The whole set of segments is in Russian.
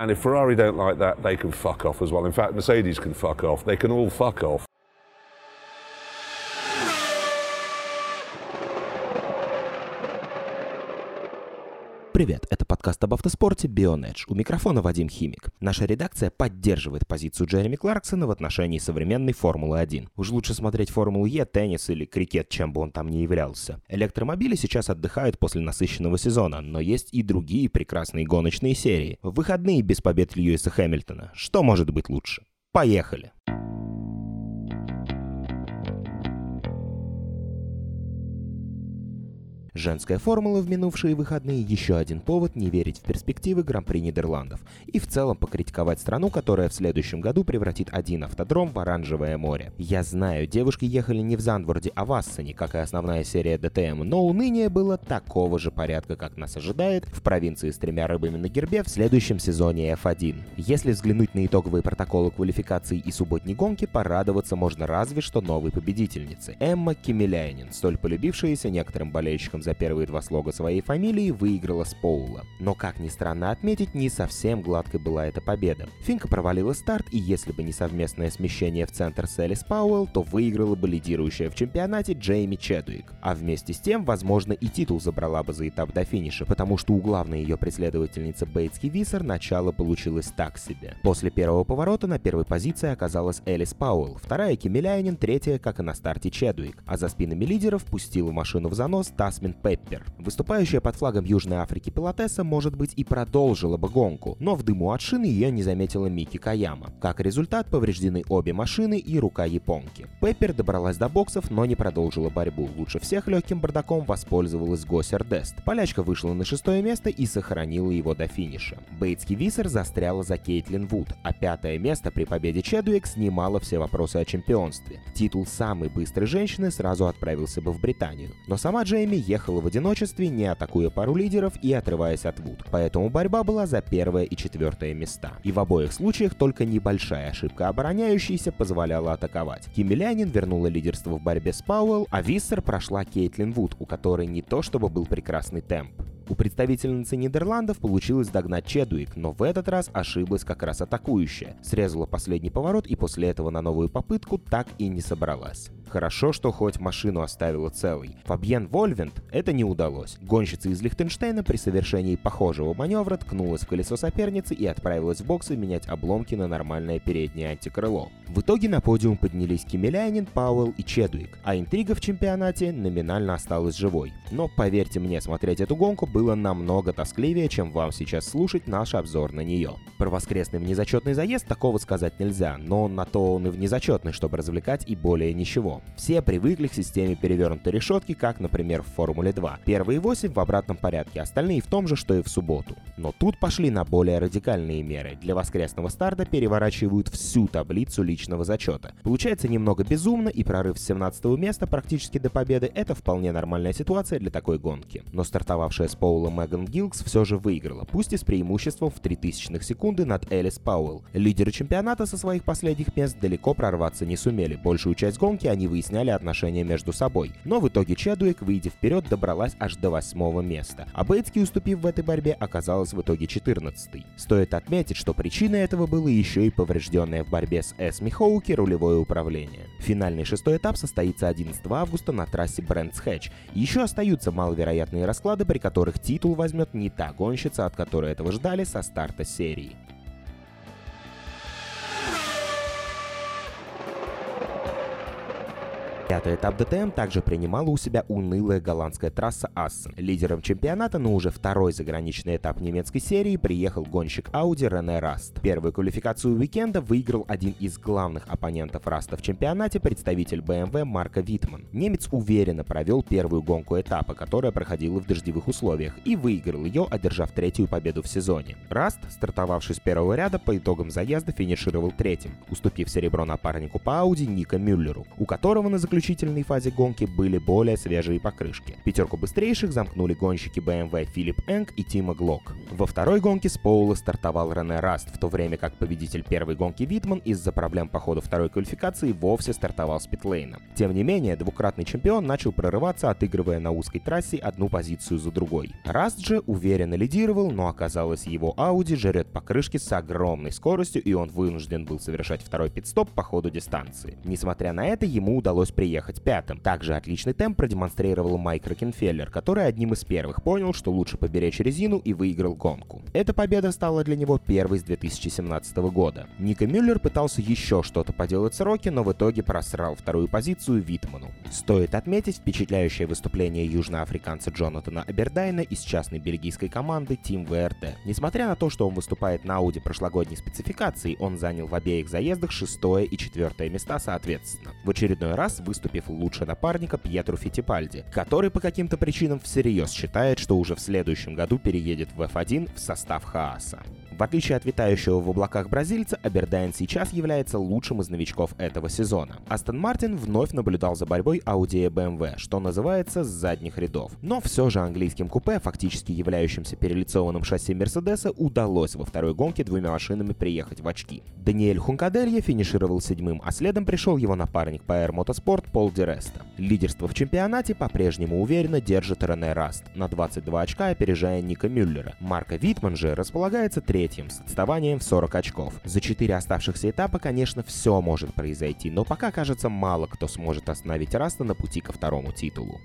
And if Ferrari don't like that, they can fuck off as well. In fact, Mercedes can fuck off. They can all fuck off. Привет, это подкаст об автоспорте Bionedge. У микрофона Вадим Химик. Наша редакция поддерживает позицию Джереми Кларксона в отношении современной Формулы-1. Уж лучше смотреть Формулу Е, теннис или крикет, чем бы он там ни являлся. Электромобили сейчас отдыхают после насыщенного сезона, но есть и другие прекрасные гоночные серии. В выходные без побед Льюиса Хэмилтона. Что может быть лучше? Поехали! Женская формула в минувшие выходные – еще один повод не верить в перспективы Гран-при Нидерландов и в целом покритиковать страну, которая в следующем году превратит один автодром в оранжевое море. Я знаю, девушки ехали не в Зандворде, а в Ассене, как и основная серия ДТМ, но уныние было такого же порядка, как нас ожидает в провинции с тремя рыбами на гербе в следующем сезоне F1. Если взглянуть на итоговые протоколы квалификации и субботней гонки, порадоваться можно разве что новой победительнице – Эмма Кимеляйнин, столь полюбившаяся некоторым болельщикам за первые два слога своей фамилии, выиграла с Поула. Но, как ни странно отметить, не совсем гладкой была эта победа. Финка провалила старт, и если бы не совместное смещение в центр с Элис Пауэлл, то выиграла бы лидирующая в чемпионате Джейми Чедуик. А вместе с тем, возможно, и титул забрала бы за этап до финиша, потому что у главной ее преследовательницы Бейтски Виссер начало получилось так себе. После первого поворота на первой позиции оказалась Элис Пауэлл, вторая Кимеляйнин, третья, как и на старте Чедуик, а за спинами лидеров пустила машину в занос Тасмин Кэтрин Пеппер. Выступающая под флагом Южной Африки пилотесса, может быть, и продолжила бы гонку, но в дыму от шины ее не заметила Мики Каяма. Как результат, повреждены обе машины и рука японки. Пеппер добралась до боксов, но не продолжила борьбу. Лучше всех легким бардаком воспользовалась Госер Дест. Полячка вышла на шестое место и сохранила его до финиша. Бейтский Виссер застряла за Кейтлин Вуд, а пятое место при победе Чедуик снимало все вопросы о чемпионстве. Титул самой быстрой женщины сразу отправился бы в Британию. Но сама Джейми ехала ехала в одиночестве, не атакуя пару лидеров и отрываясь от Вуд. Поэтому борьба была за первое и четвертое места. И в обоих случаях только небольшая ошибка обороняющейся позволяла атаковать. Кимилянин вернула лидерство в борьбе с Пауэлл, а Виссер прошла Кейтлин Вуд, у которой не то чтобы был прекрасный темп. У представительницы Нидерландов получилось догнать Чедуик, но в этот раз ошиблась как раз атакующая. Срезала последний поворот и после этого на новую попытку так и не собралась. Хорошо, что хоть машину оставила целой. Фабьен Вольвент это не удалось. Гонщица из Лихтенштейна при совершении похожего маневра ткнулась в колесо соперницы и отправилась в боксы менять обломки на нормальное переднее антикрыло. В итоге на подиум поднялись Кимеляйнин, Пауэлл и Чедуик, а интрига в чемпионате номинально осталась живой. Но поверьте мне, смотреть эту гонку было намного тоскливее, чем вам сейчас слушать наш обзор на нее. Про воскресный внезачетный заезд такого сказать нельзя, но на то он и внезачетный, чтобы развлекать и более ничего. Все привыкли к системе перевернутой решетки, как, например, в Формуле 2. Первые 8 в обратном порядке, остальные в том же, что и в субботу. Но тут пошли на более радикальные меры. Для воскресного старта переворачивают всю таблицу личного зачета. Получается немного безумно, и прорыв с 17 места практически до победы — это вполне нормальная ситуация для такой гонки. Но стартовавшая с Поула Меган Гилкс все же выиграла, пусть и с преимуществом в 3000 секунды над Элис Пауэлл. Лидеры чемпионата со своих последних мест далеко прорваться не сумели. Большую часть гонки они выясняли отношения между собой. Но в итоге Чадуик, выйдя вперед, добралась аж до восьмого места. А Бейтски, уступив в этой борьбе, оказалась в итоге 14 Стоит отметить, что причиной этого было еще и поврежденное в борьбе с Эсми Хоуки рулевое управление. Финальный шестой этап состоится 11 августа на трассе Брэндс Хэтч. Еще остаются маловероятные расклады, при которых титул возьмет не та гонщица, от которой этого ждали со старта серии. Пятый этап ДТМ также принимала у себя унылая голландская трасса Ассен. Лидером чемпионата, но уже второй заграничный этап немецкой серии приехал гонщик Audi Рене Раст. Первую квалификацию уикенда выиграл один из главных оппонентов Раста в чемпионате, представитель BMW Марко Витман. Немец уверенно провел первую гонку этапа, которая проходила в дождевых условиях, и выиграл ее, одержав третью победу в сезоне. Раст, стартовавший с первого ряда, по итогам заезда финишировал третьим, уступив серебро напарнику по Audi Ника Мюллеру, у которого на заключение заключительной фазе гонки были более свежие покрышки. Пятерку быстрейших замкнули гонщики BMW Филипп Энг и Тимо Глок. Во второй гонке с поула стартовал Рене Раст, в то время как победитель первой гонки Витман из-за проблем по ходу второй квалификации вовсе стартовал с питлейна. Тем не менее, двукратный чемпион начал прорываться, отыгрывая на узкой трассе одну позицию за другой. Раст же уверенно лидировал, но оказалось его Ауди жрет покрышки с огромной скоростью, и он вынужден был совершать второй пит-стоп по ходу дистанции. Несмотря на это, ему удалось приехать пятым. Также отличный темп продемонстрировал Майк Рокенфеллер, который одним из первых понял, что лучше поберечь резину и выиграл гонку. Эта победа стала для него первой с 2017 года. Нико Мюллер пытался еще что-то поделать с Рокки, но в итоге просрал вторую позицию Витману. Стоит отметить впечатляющее выступление южноафриканца Джонатана Абердайна из частной бельгийской команды Team WRT. Несмотря на то, что он выступает на Ауди прошлогодней спецификации, он занял в обеих заездах шестое и четвертое места соответственно. В очередной раз выступив лучше напарника Пьетро Фиттипальди, который по каким-то причинам всерьез считает, что уже в следующем году переедет в F1 в состав Хааса. В отличие от витающего в облаках бразильца, Абердайн сейчас является лучшим из новичков этого сезона. Астон Мартин вновь наблюдал за борьбой Audi и BMW, что называется, с задних рядов. Но все же английским купе, фактически являющимся перелицованным шасси Мерседеса, удалось во второй гонке двумя машинами приехать в очки. Даниэль Хункаделья финишировал седьмым, а следом пришел его напарник по R-Motorsport Пол ди Реста. Лидерство в чемпионате по-прежнему уверенно держит Рене Раст, на 22 очка опережая Нико Мюллера. Марко Витман же располагается третьим с отставанием в 40 очков. За четыре оставшихся этапа, конечно, все может произойти, но пока, кажется, мало кто сможет остановить Раста на пути ко второму титулу.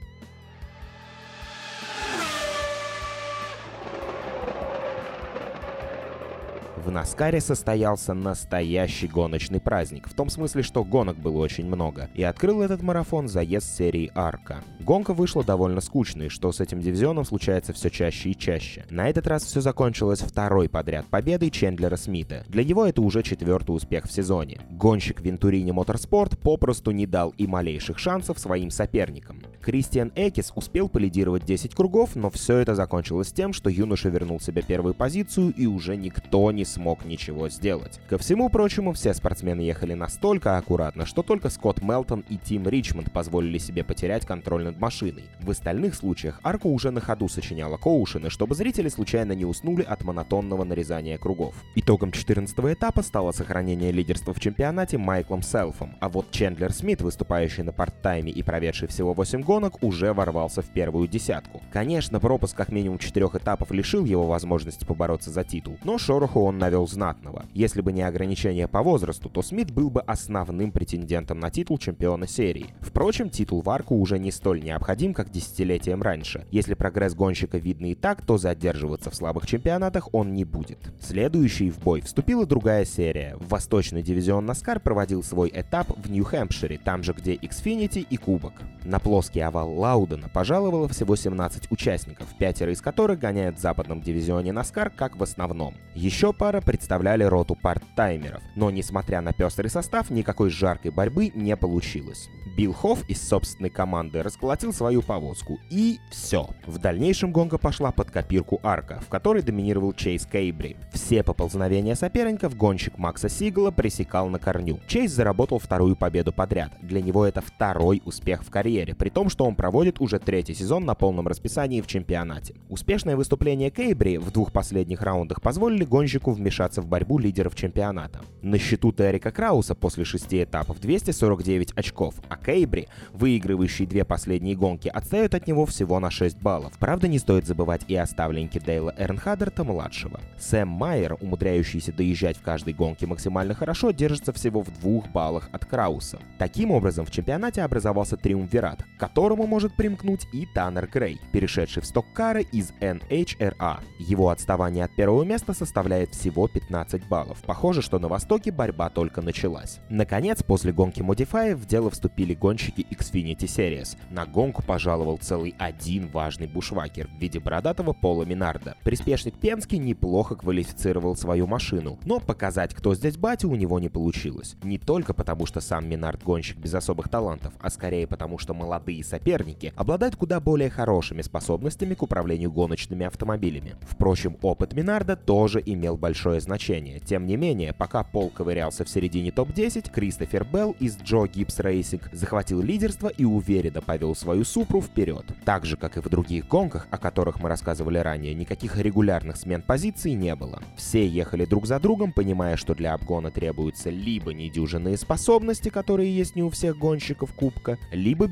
В Наскаре состоялся настоящий гоночный праздник, в том смысле, что гонок было очень много, и открыл этот марафон заезд серии Арка. Гонка вышла довольно скучной, что с этим дивизионом случается все чаще и чаще. На этот раз все закончилось второй подряд победой Чендлера Смита. Для него это уже четвертый успех в сезоне. Гонщик Вентурини Моторспорт попросту не дал и малейших шансов своим соперникам. Кристиан Экис успел полидировать 10 кругов, но все это закончилось тем, что юноша вернул себе первую позицию и уже никто не смог ничего сделать. Ко всему прочему, все спортсмены ехали настолько аккуратно, что только Скотт Мелтон и Тим Ричмонд позволили себе потерять контроль над машиной. В остальных случаях Арку уже на ходу сочиняла коушены, чтобы зрители случайно не уснули от монотонного нарезания кругов. Итогом 14 этапа стало сохранение лидерства в чемпионате Майклом Селфом, а вот Чендлер Смит, выступающий на парт-тайме и проведший всего 8 гонок, гонок уже ворвался в первую десятку. Конечно, пропуск как минимум четырех этапов лишил его возможности побороться за титул, но шороху он навел знатного. Если бы не ограничение по возрасту, то Смит был бы основным претендентом на титул чемпиона серии. Впрочем, титул в арку уже не столь необходим, как десятилетием раньше. Если прогресс гонщика видно и так, то задерживаться в слабых чемпионатах он не будет. Следующей в бой вступила другая серия. Восточный дивизион Наскар проводил свой этап в Нью-Хэмпшире, там же, где Xfinity и Кубок. На плоский овал Лаудена пожаловало всего 17 участников, пятеро из которых гоняют в западном дивизионе Наскар как в основном. Еще пара представляли роту парт-таймеров, но несмотря на пестрый состав, никакой жаркой борьбы не получилось. Билл Хофф из собственной команды расколотил свою повозку, и все. В дальнейшем гонка пошла под копирку арка, в которой доминировал Чейз Кейбри. Все поползновения соперников гонщик Макса Сигала пресекал на корню. Чейз заработал вторую победу подряд. Для него это второй успех в карьере, при том, что он проводит уже третий сезон на полном расписании в чемпионате. Успешное выступление Кейбри в двух последних раундах позволили гонщику вмешаться в борьбу лидеров чемпионата. На счету Террика Крауса после шести этапов 249 очков, а Кейбри, выигрывающий две последние гонки, отстает от него всего на 6 баллов. Правда, не стоит забывать и о ставленнике Дейла Эрнхадерта-младшего. Сэм Майер, умудряющийся доезжать в каждой гонке максимально хорошо, держится всего в двух баллах от Крауса. Таким образом, в чемпионате образовался триумвират, к которому может примкнуть и Таннер Грей, перешедший в сток-кары из NHRA. Его отставание от первого места составляет всего 15 баллов. Похоже, что на Востоке борьба только началась. Наконец, после гонки Modify в дело вступили гонщики Xfinity Series. На гонку пожаловал целый один важный бушвакер в виде бородатого Пола Менарда. Приспешник Пенски неплохо квалифицировал свою машину, но показать, кто здесь батя, у него не получилось. Не только потому, что сам Менард гонщик без особых талантов, а скорее потому, что молодые соперники обладают куда более хорошими способностями к управлению гоночными автомобилями. Впрочем, опыт Менарда тоже имел большое значение. Тем не менее, пока Пол ковырялся в середине топ-10, Кристофер Белл из Joe Gibbs Racing захватил лидерство и уверенно повел свою Супру вперед. Так же, как и в других гонках, о которых мы рассказывали ранее, никаких регулярных смен позиций не было. Все ехали друг за другом, понимая, что для обгона требуются либо недюжинные способности, которые есть не у всех гонщиков Кубка, либо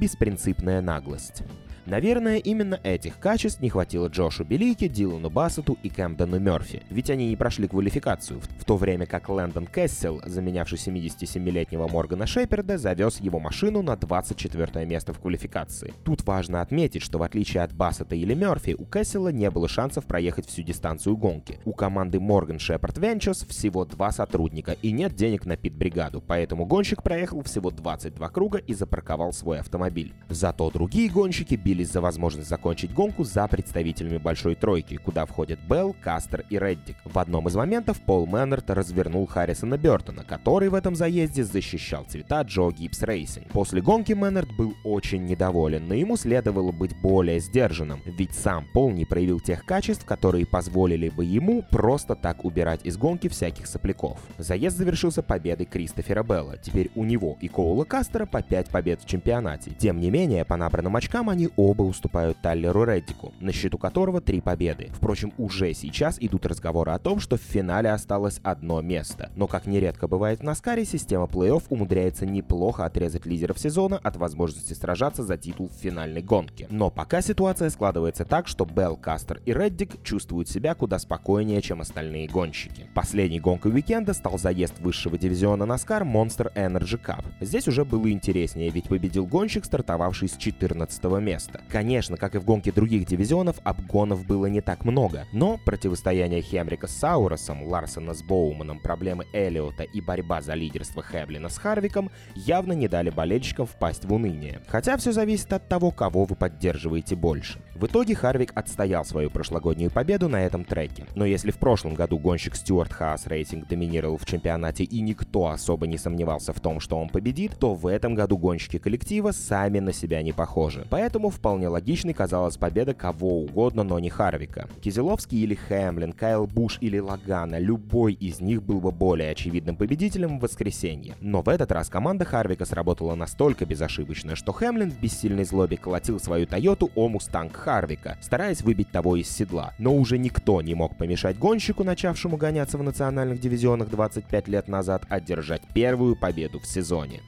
беспринципная наглость. Наверное, именно этих качеств не хватило Джошу Белике, Дилану Бассету и Кэмпдону Мерфи, ведь они не прошли квалификацию, в то время как Лэндон Кессел, заменявший 77-летнего Моргана Шеперда, завез его машину на 24 место в квалификации. Тут важно отметить, что в отличие от Бассета или Мерфи, у Кессела не было шансов проехать всю дистанцию гонки. У команды Morgan Shepard Ventures всего два сотрудника и нет денег на пит-бригаду, поэтому гонщик проехал всего 22 круга и запарковал свой автомобиль. Зато другие гонщики бились за возможность закончить гонку за представителями Большой Тройки, куда входят Белл, Кастер и Реддик. В одном из моментов Пол Мэннерт развернул Харрисона Бертона, который в этом заезде защищал цвета Joe Gibbs Racing. После гонки Менард был очень недоволен, но ему следовало быть более сдержанным, ведь сам Пол не проявил тех качеств, которые позволили бы ему просто так убирать из гонки всяких сопляков. Заезд завершился победой Кристофера Белла. Теперь у него и Коула Кастера по 5 побед в чемпионате. Тем не менее, по набранным очкам они оба уступают Тайлеру Реддику, на счету которого три победы. Впрочем, уже сейчас идут разговоры о том, что в финале осталось одно место. Но, как нередко бывает в Наскаре, система плей-офф умудряется неплохо отрезать лидеров сезона от возможности сражаться за титул в финальной гонке. Но пока ситуация складывается так, что Белл, Кастер и Реддик чувствуют себя куда спокойнее, чем остальные гонщики. Последней гонкой уикенда стал заезд высшего дивизиона Наскар Monster Energy Cup. Здесь уже было интереснее, ведь победил гонщик, стартовавший с 14 места место. Конечно, как и в гонке других дивизионов, обгонов было не так много, но противостояние Хемрика с Суаресом, Ларсона с Боуманом, проблемы Эллиота и борьба за лидерство Хэмлина с Харвиком явно не дали болельщикам впасть в уныние. Хотя все зависит от того, кого вы поддерживаете больше. В итоге Харвик отстоял свою прошлогоднюю победу на этом треке. Но если в прошлом году гонщик Stewart-Haas Racing доминировал в чемпионате и никто особо не сомневался в том, что он победит, то в этом году гонщики коллектива сами на себя не похожи. Поэтому вполне логичной казалась победа кого угодно, но не Харвика. Кизеловский или Хэмлин, Кайл Буш или Лагана, любой из них был бы более очевидным победителем в воскресенье. Но в этот раз команда Харвика сработала настолько безошибочно, что Хэмлин в бессильной злобе колотил свою Тойоту о Мустанг Харвика, стараясь выбить того из седла. Но уже никто не мог помешать гонщику, начавшему гоняться в национальных дивизионах 25 лет назад, одержать первую победу в сезоне.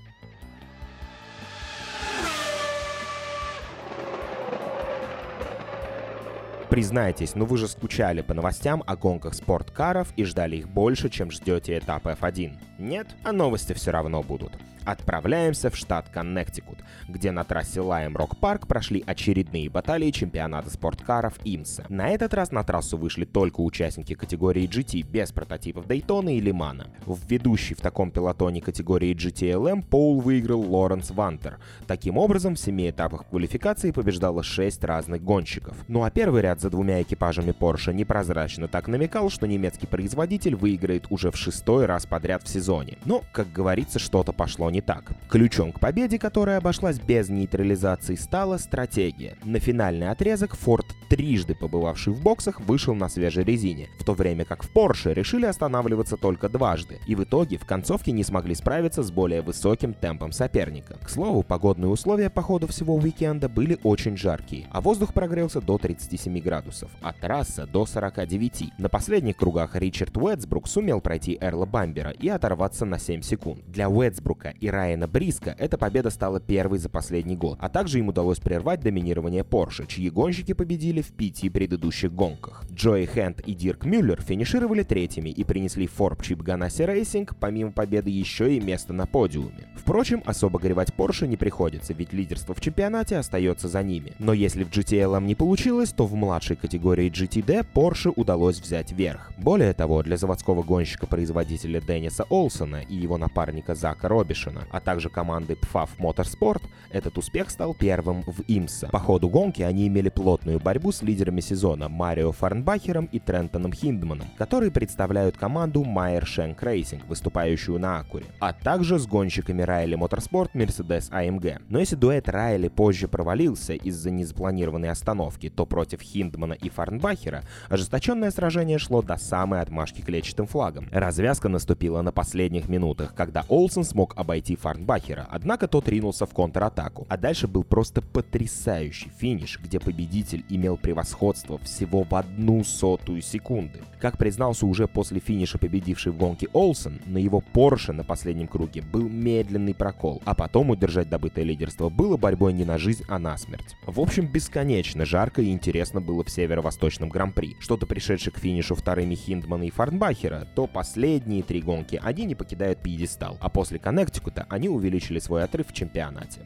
Признайтесь, ну вы же скучали по новостям о гонках спорткаров и ждали их больше, чем ждете этап F1. Нет? А новости все равно будут. Отправляемся в штат Коннектикут, где на трассе Лайм Рок Парк прошли очередные баталии чемпионата спорткаров ИМСа. На этот раз на трассу вышли только участники категории GT без прототипов Дейтона и Лимана. В ведущей в таком пилотоне категории GTLM Поул выиграл Лоренс Вантер. Таким образом, в семи этапах квалификации побеждало 6 разных гонщиков. Ну а первый ряд за двумя экипажами Porsche непрозрачно так намекал, что немецкий производитель выиграет уже в шестой раз подряд в сезоне. Но, как говорится, что-то пошло не так. Ключом к победе, которая обошлась без нейтрализации, стала стратегия. На финальный отрезок Форд, трижды побывавший в боксах, вышел на свежей резине, в то время как в Porsche решили останавливаться только дважды, и в итоге в концовке не смогли справиться с более высоким темпом соперника. К слову, погодные условия по ходу всего уикенда были очень жаркие, а воздух прогрелся до 37 градусов, а трасса до 49. На последних кругах Ричард Уэтсбрук сумел пройти Эрла Бамбера и оторваться на 7 секунд. Для Уэтсбрука и Райана Бриско эта победа стала первой за последний год, а также им удалось прервать доминирование Porsche, чьи гонщики победили в пяти предыдущих гонках. Джои Хэнд и Дирк Мюллер финишировали третьими и принесли Ford Chip Ganassi Racing помимо победы еще и место на подиуме. Впрочем, особо горевать Porsche не приходится, ведь лидерство в чемпионате остается за ними. Но если в GTLM не получилось, то в младшей категории GTD Porsche удалось взять верх. Более того, для заводского гонщика-производителя Денниса Олсена и его напарника Зака Робишона, а также команды Pfaff Motorsports, этот успех стал первым в IMSA. По ходу гонки они имели плотную борьбу с лидерами сезона Марио Фарнбахером и Трентоном Хиндманом, которые представляют команду Meyer Shank Racing, выступающую на Акуре, а также с гонщиками Riley Motorsports Mercedes AMG. Но если дуэт Райли позже провалился из-за незапланированной остановки, то против Хиндмана и Фарнбахера ожесточенное сражение шло до самой отмашки клетчатым флагом. Развязка наступила на последних минутах, когда Олсен смог обойти Фарнбахера, однако тот ринулся в контратаку. А дальше был просто потрясающий финиш, где победитель имел превосходство всего в одну сотую секунды. Как признался уже после финиша победивший в гонке Олсен, на его Порше на последнем круге был медленный прокол, а потом удержать добытое лидерство было борьбой не на жизнь, а на смерть. В общем, бесконечно жарко и интересно было в северо-восточном гран-при. Что-то пришедший к финишу вторыми Хиндмана и Фарнбахера, то последние три гонки они не покидают пьедестал, а после Коннектикута они увеличили свой отрыв в чемпионате.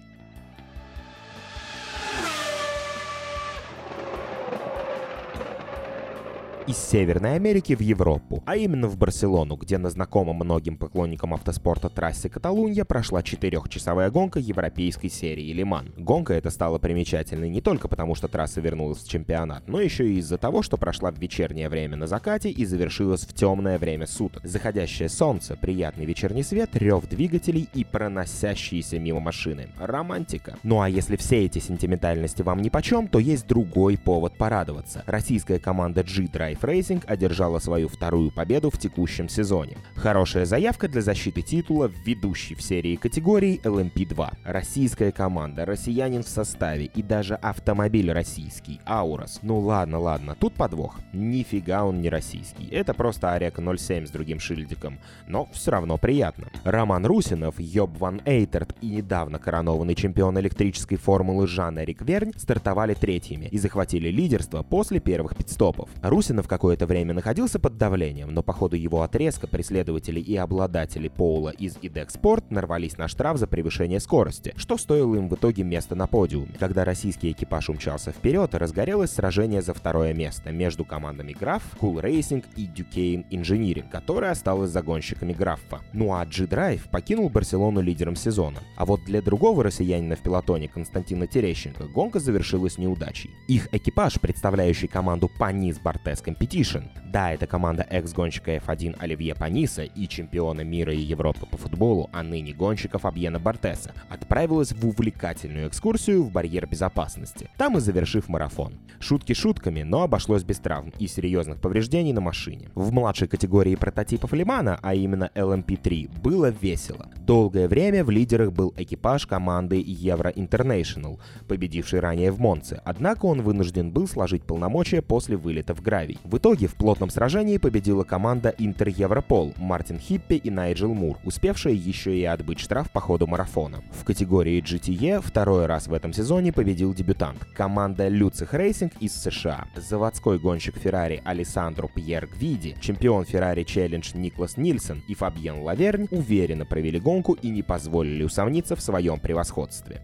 Из Северной Америки в Европу, а именно в Барселону, где на знакомом многим поклонникам автоспорта трассе Каталунья прошла четырехчасовая гонка европейской серии Лиман. Гонка эта стала примечательной не только потому, что трасса вернулась в чемпионат, но еще и из-за того, что прошла в вечернее время на закате и завершилась в темное время суток. Заходящее солнце, приятный вечерний свет, рев двигателей и проносящиеся мимо машины. Романтика. Ну а если все эти сентиментальности вам ни почем, то есть другой повод порадоваться. Российская команда G-Drive Racing одержала свою вторую победу в текущем сезоне. Хорошая заявка для защиты титула в ведущей в серии категории LMP2. Российская команда, россиянин в составе и даже автомобиль российский, Аурос. Ну ладно, ладно, тут подвох. Нифига он не российский. Это просто Арека 07 с другим шильдиком. Но все равно приятно. Роман Русинов, Йоб Ван Эйтерт и недавно коронованный чемпион электрической формулы Жан Эрик Вернь стартовали третьими и захватили лидерство после первых пидстопов. Русинов какое-то время находился под давлением, но по ходу его отрезка преследователи и обладатели Поула из Sport нарвались на штраф за превышение скорости, что стоило им в итоге места на подиуме. Когда российский экипаж умчался вперед, разгорелось сражение за второе место между командами Граф, Cool Racing и Duquesne Engineering, которая осталась загонщиками Граффа. Ну а G-Drive покинул Барселону лидером сезона. А вот для другого россиянина в пилотоне Константина Терещенко гонка завершилась неудачей. Их экипаж, представляющий команду Панис Бартес Competition. Да, это команда экс-гонщика F1 Оливье Паниса и чемпиона мира и Европы по футболу, а ныне гонщика Фабьена Бартеса, отправилась в увлекательную экскурсию в барьер безопасности, там и завершив марафон. Шутки шутками, но обошлось без травм и серьезных повреждений на машине. В младшей категории прототипов Лимана, а именно LMP3, было весело. Долгое время в лидерах был экипаж команды Euro International, победивший ранее в Монце, однако он вынужден был сложить полномочия после вылета в гравий. В итоге в плотном сражении победила команда Inter Europol, Мартин Хиппи и Найджел Мур, успевшая еще и отбыть штраф по ходу марафона. В категории GTE второй раз в этом сезоне победил дебютант, команда Luzich Racing из США. Заводской гонщик Феррари Алессандро Пьер Гвиди, чемпион Ferrari Challenge Никлас Нильсон и Фабьен Лавернь уверенно провели гонку и не позволили усомниться в своем превосходстве.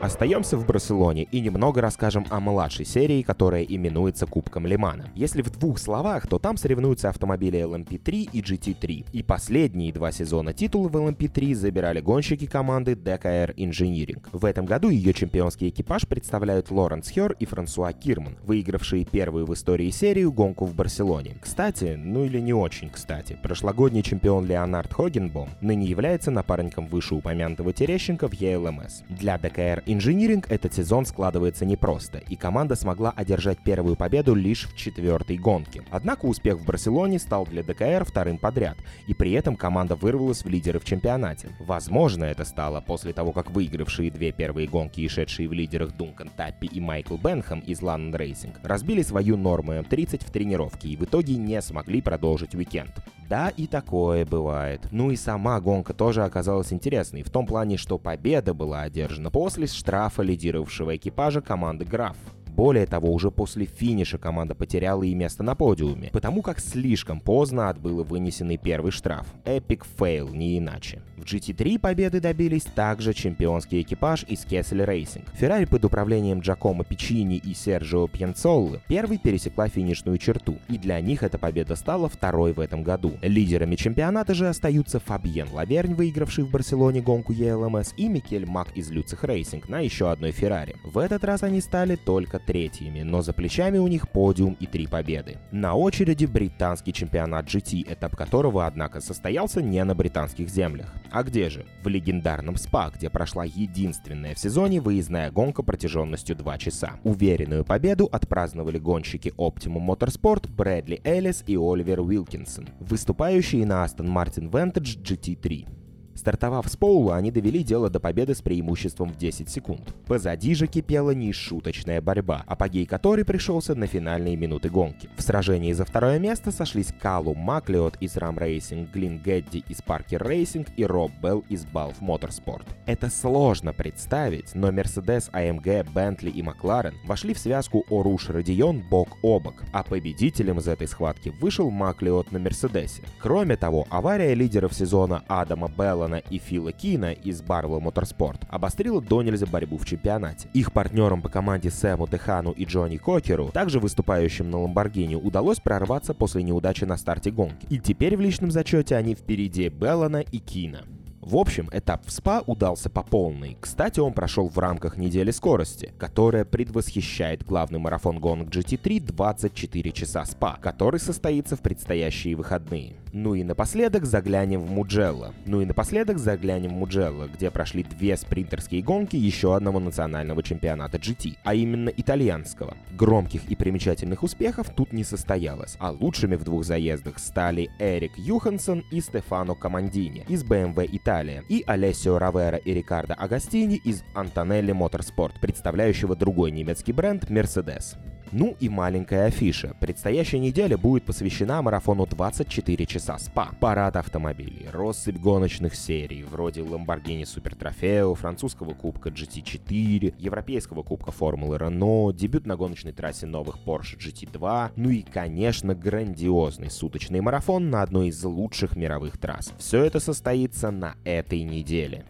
Остаемся в Барселоне и немного расскажем о младшей серии, которая именуется Кубком Лимана. Если в двух словах, то там соревнуются автомобили LMP3 и GT3. И последние два сезона титулы в LMP3 забирали гонщики команды DKR Engineering. В этом году ее чемпионский экипаж представляют Лоренс Хер и Франсуа Кирман, выигравшие первую в истории серию гонку в Барселоне. Кстати, ну или не очень кстати, прошлогодний чемпион Леонард Хогенбом ныне является напарником вышеупомянутого Терещенко в ELMS. Для DKR Инжиниринг этот сезон складывается непросто, и команда смогла одержать первую победу лишь в четвертой гонке. Однако успех в Барселоне стал для ДКР вторым подряд, и при этом команда вырвалась в лидеры в чемпионате. Возможно, это стало после того, как выигравшие две первые гонки и шедшие в лидерах Дункан Таппи и Майкл Бенхэм из London Racing разбили свою Норму М30 в тренировке и в итоге не смогли продолжить уикенд. Да, и такое бывает. Ну и сама гонка тоже оказалась интересной, в том плане, что победа была одержана после штрафа лидировавшего экипажа команды Graff. Более того, уже после финиша команда потеряла и место на подиуме, потому как слишком поздно отбыл вынесенный первый штраф. Epic fail, не иначе. В GT3 победы добились также чемпионский экипаж из Kessel Racing. Феррари под управлением Джакомо Пичини и Серджио Пьенцоллы первый пересекла финишную черту, и для них эта победа стала второй в этом году. Лидерами чемпионата же остаются Фабьен Лавернь, выигравший в Барселоне гонку ELMS, и Микель Мак из Luzich Racing на еще одной Феррари. В этот раз они стали только третьими, но за плечами у них подиум и три победы. На очереди британский чемпионат GT, этап которого, однако, состоялся не на британских землях. А где же? В легендарном Спа, где прошла единственная в сезоне выездная гонка протяженностью 2 часа. Уверенную победу отпраздновали гонщики Optimum Motorsport Брэдли Эллис и Оливер Уилкинсон, выступающие на Aston Martin Vantage GT3. Стартовав с Поула, они довели дело до победы с преимуществом в 10 секунд. Позади же кипела нешуточная борьба, апогей которой пришелся на финальные минуты гонки. В сражении за второе место сошлись Калу Маклиот из Ram Racing, Глин Гэдди из Parker Racing и Роб Белл из Balf Motorsport. Это сложно представить, но Mercedes, AMG, Bentley и McLaren вошли в связку Оруш Родион бок о бок, а победителем из этой схватки вышел Маклиот на Мерседесе. Кроме того, авария лидеров сезона Адама Белла Алана и Фила Кина из Barlow Motorsport обострила до нельзя борьбу в чемпионате. Их партнерам по команде Сэму Дехану и Джонни Кокеру, также выступающим на Ламборгини, удалось прорваться после неудачи на старте гонки. И теперь в личном зачете они впереди Беллана и Кина. В общем, этап в СПА удался по полной. Кстати, он прошел в рамках недели скорости, которая предвосхищает главный марафон гонок GT3 24 часа СПА, который состоится в предстоящие выходные. Ну и напоследок заглянем в Муджелло. Ну и напоследок заглянем в Муджелло, где прошли две спринтерские гонки еще одного национального чемпионата GT, а именно итальянского. Громких и примечательных успехов тут не состоялось, а лучшими в двух заездах стали Эрик Юхансон и Стефано Командини из BMW Италия Италия, и Алессио Равера и Рикардо Агастини из Антонелли Motorsport, представляющего другой немецкий бренд Mercedes. Ну и маленькая афиша. Предстоящая неделя будет посвящена марафону 24 часа СПА. Парад автомобилей, россыпь гоночных серий, вроде Lamborghini Super Trofeo, французского кубка GT4, европейского кубка Формулы Renault, дебют на гоночной трассе новых Porsche GT2, ну и, конечно, грандиозный суточный марафон на одной из лучших мировых трасс. Все это состоится на этой неделе.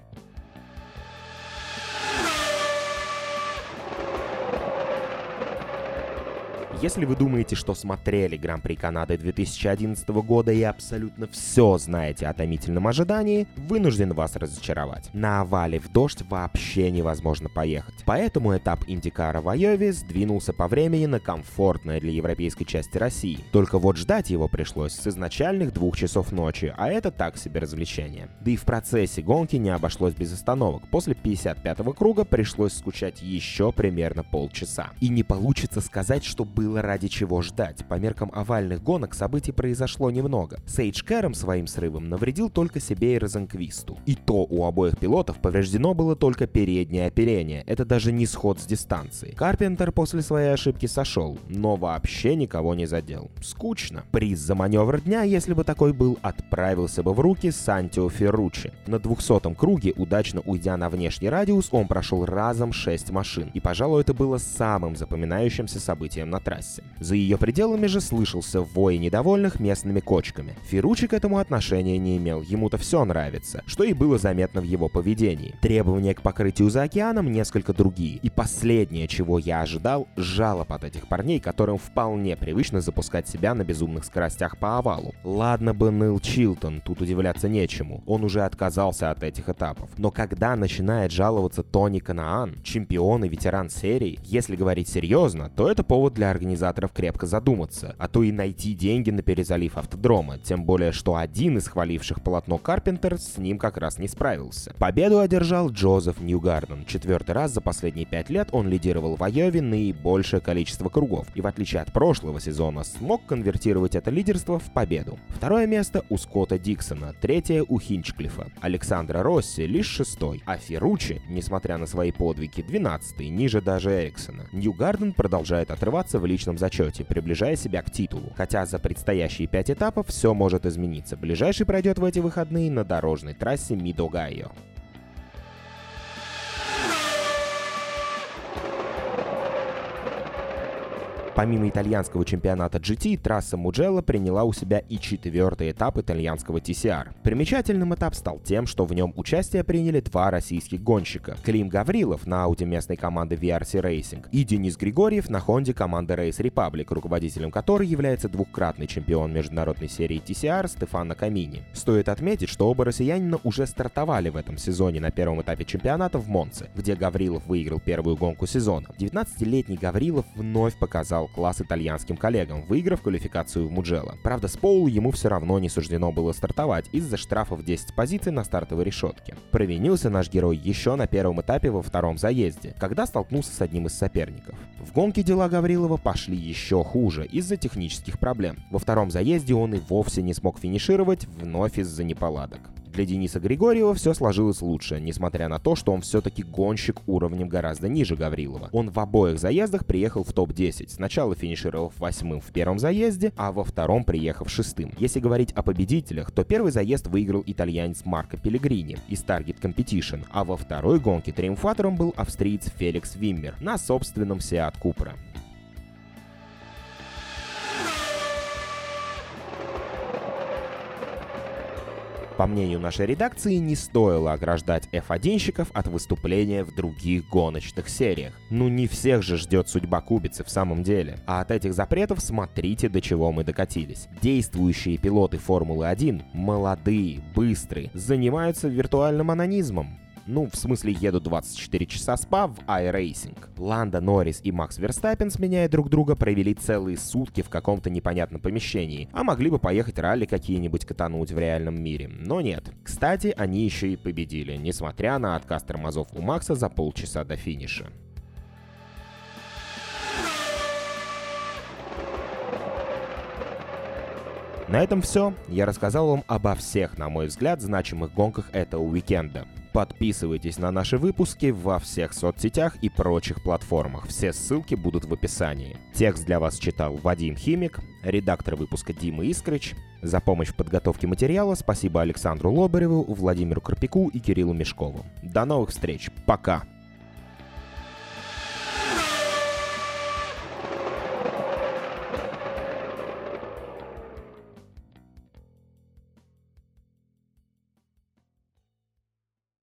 Если вы думаете, что смотрели Гран-при Канады 2011 года и абсолютно все знаете о томительном ожидании, вынужден вас разочаровать. На овале в дождь вообще невозможно поехать. Поэтому этап Индикара в Айове сдвинулся по времени на комфортное для европейской части России. Только вот ждать его пришлось с изначальных двух часов ночи, а это так себе развлечение. Да и в процессе гонки не обошлось без остановок. После 55-го круга пришлось скучать еще примерно полчаса. И не получится сказать, что было было ради чего ждать. По меркам овальных гонок событий произошло немного. Сейдж Кэром своим срывом навредил только себе и Розенквисту. И то у обоих пилотов повреждено было только переднее оперение. Это даже не сход с дистанции. Карпентер после своей ошибки сошел, но вообще никого не задел. Скучно. Приз за маневр дня, если бы такой был, отправился бы в руки Сантио Ферручи. На 200-м круге, удачно уйдя на внешний радиус, он прошел разом 6 машин. И, пожалуй, это было самым запоминающимся событием на трассе трассе. За ее пределами же слышался вой недовольных местными кочками. Ферручи к этому отношения не имел, ему-то все нравится, что и было заметно в его поведении. Требования к покрытию за океаном несколько другие. И последнее, чего я ожидал, жалоб от этих парней, которым вполне привычно запускать себя на безумных скоростях по овалу. Ладно бы Нил Чилтон, тут удивляться нечему, он уже отказался от этих этапов. Но когда начинает жаловаться Тони Канаан, чемпион и ветеран серии, если говорить серьезно, то это повод для организации организаторов крепко задуматься, а то и найти деньги на перезалив автодрома, тем более, что один из хваливших полотно Карпентер с ним как раз не справился. Победу одержал Джозеф Ньюгарден. Четвертый раз за последние пять лет он лидировал в Айове наибольшее количество кругов, и в отличие от прошлого сезона смог конвертировать это лидерство в победу. Второе место у Скотта Диксона, третье у Хинчклифа, Александра Росси лишь шестой, а Ферручи, несмотря на свои подвиги, двенадцатый, ниже даже Эриксона. Ньюгарден продолжает отрываться в личном личном зачете, приближая себя к титулу. Хотя за предстоящие пять этапов все может измениться. Ближайший пройдет в эти выходные на дорожной трассе Мидогайо. Помимо итальянского чемпионата GT, трасса Муджелла приняла у себя и четвертый этап итальянского TCR. Примечательным этап стал тем, что в нем участие приняли два российских гонщика. Клим Гаврилов на Ауди местной команды VRC Racing и Денис Григорьев на Хонде команды Race Republic, руководителем которой является двукратный чемпион международной серии TCR Стефано Камини. Стоит отметить, что оба россиянина уже стартовали в этом сезоне на первом этапе чемпионата в Монце, где Гаврилов выиграл первую гонку сезона. 19-летний Гаврилов вновь показал класс итальянским коллегам, выиграв квалификацию в Муджело. Правда, с Поулу ему все равно не суждено было стартовать из-за штрафа в 10 позиций на стартовой решетке. Провинился наш герой еще на первом этапе во втором заезде, когда столкнулся с одним из соперников. В гонке дела Гаврилова пошли еще хуже из-за технических проблем. Во втором заезде он и вовсе не смог финишировать, вновь из-за неполадок. Для Дениса Григорьева все сложилось лучше, несмотря на то, что он все-таки гонщик уровнем гораздо ниже Гаврилова. Он в обоих заездах приехал в топ-10, сначала финишировав восьмым в первом заезде, а во втором приехав шестым. Если говорить о победителях, то первый заезд выиграл итальянец Марко Пелегрини из Target Competition, а во второй гонке триумфатором был австриец Феликс Виммер на собственном Seat Cupra. По мнению нашей редакции, не стоило ограждать F1-щиков от выступления в других гоночных сериях. Ну не всех же ждет судьба кубицы в самом деле. А от этих запретов смотрите, до чего мы докатились. Действующие пилоты Формулы-1, молодые, быстрые, занимаются виртуальным анонизмом. Ну, в смысле, едут 24 часа спа в iRacing. Ланда Норрис и Макс Верстаппен, сменяя друг друга, провели целые сутки в каком-то непонятном помещении, а могли бы поехать ралли какие-нибудь катануть в реальном мире. Но нет. Кстати, они еще и победили, несмотря на отказ тормозов у Макса за полчаса до финиша. На этом все. Я рассказал вам обо всех, на мой взгляд, значимых гонках этого уикенда. Подписывайтесь на наши выпуски во всех соцсетях и прочих платформах. Все ссылки будут в описании. Текст для вас читал Вадим Химик, редактор выпуска Дима Искрыч. За помощь в подготовке материала спасибо Александру Лобареву, Владимиру Карпику и Кириллу Мешкову. До новых встреч. Пока.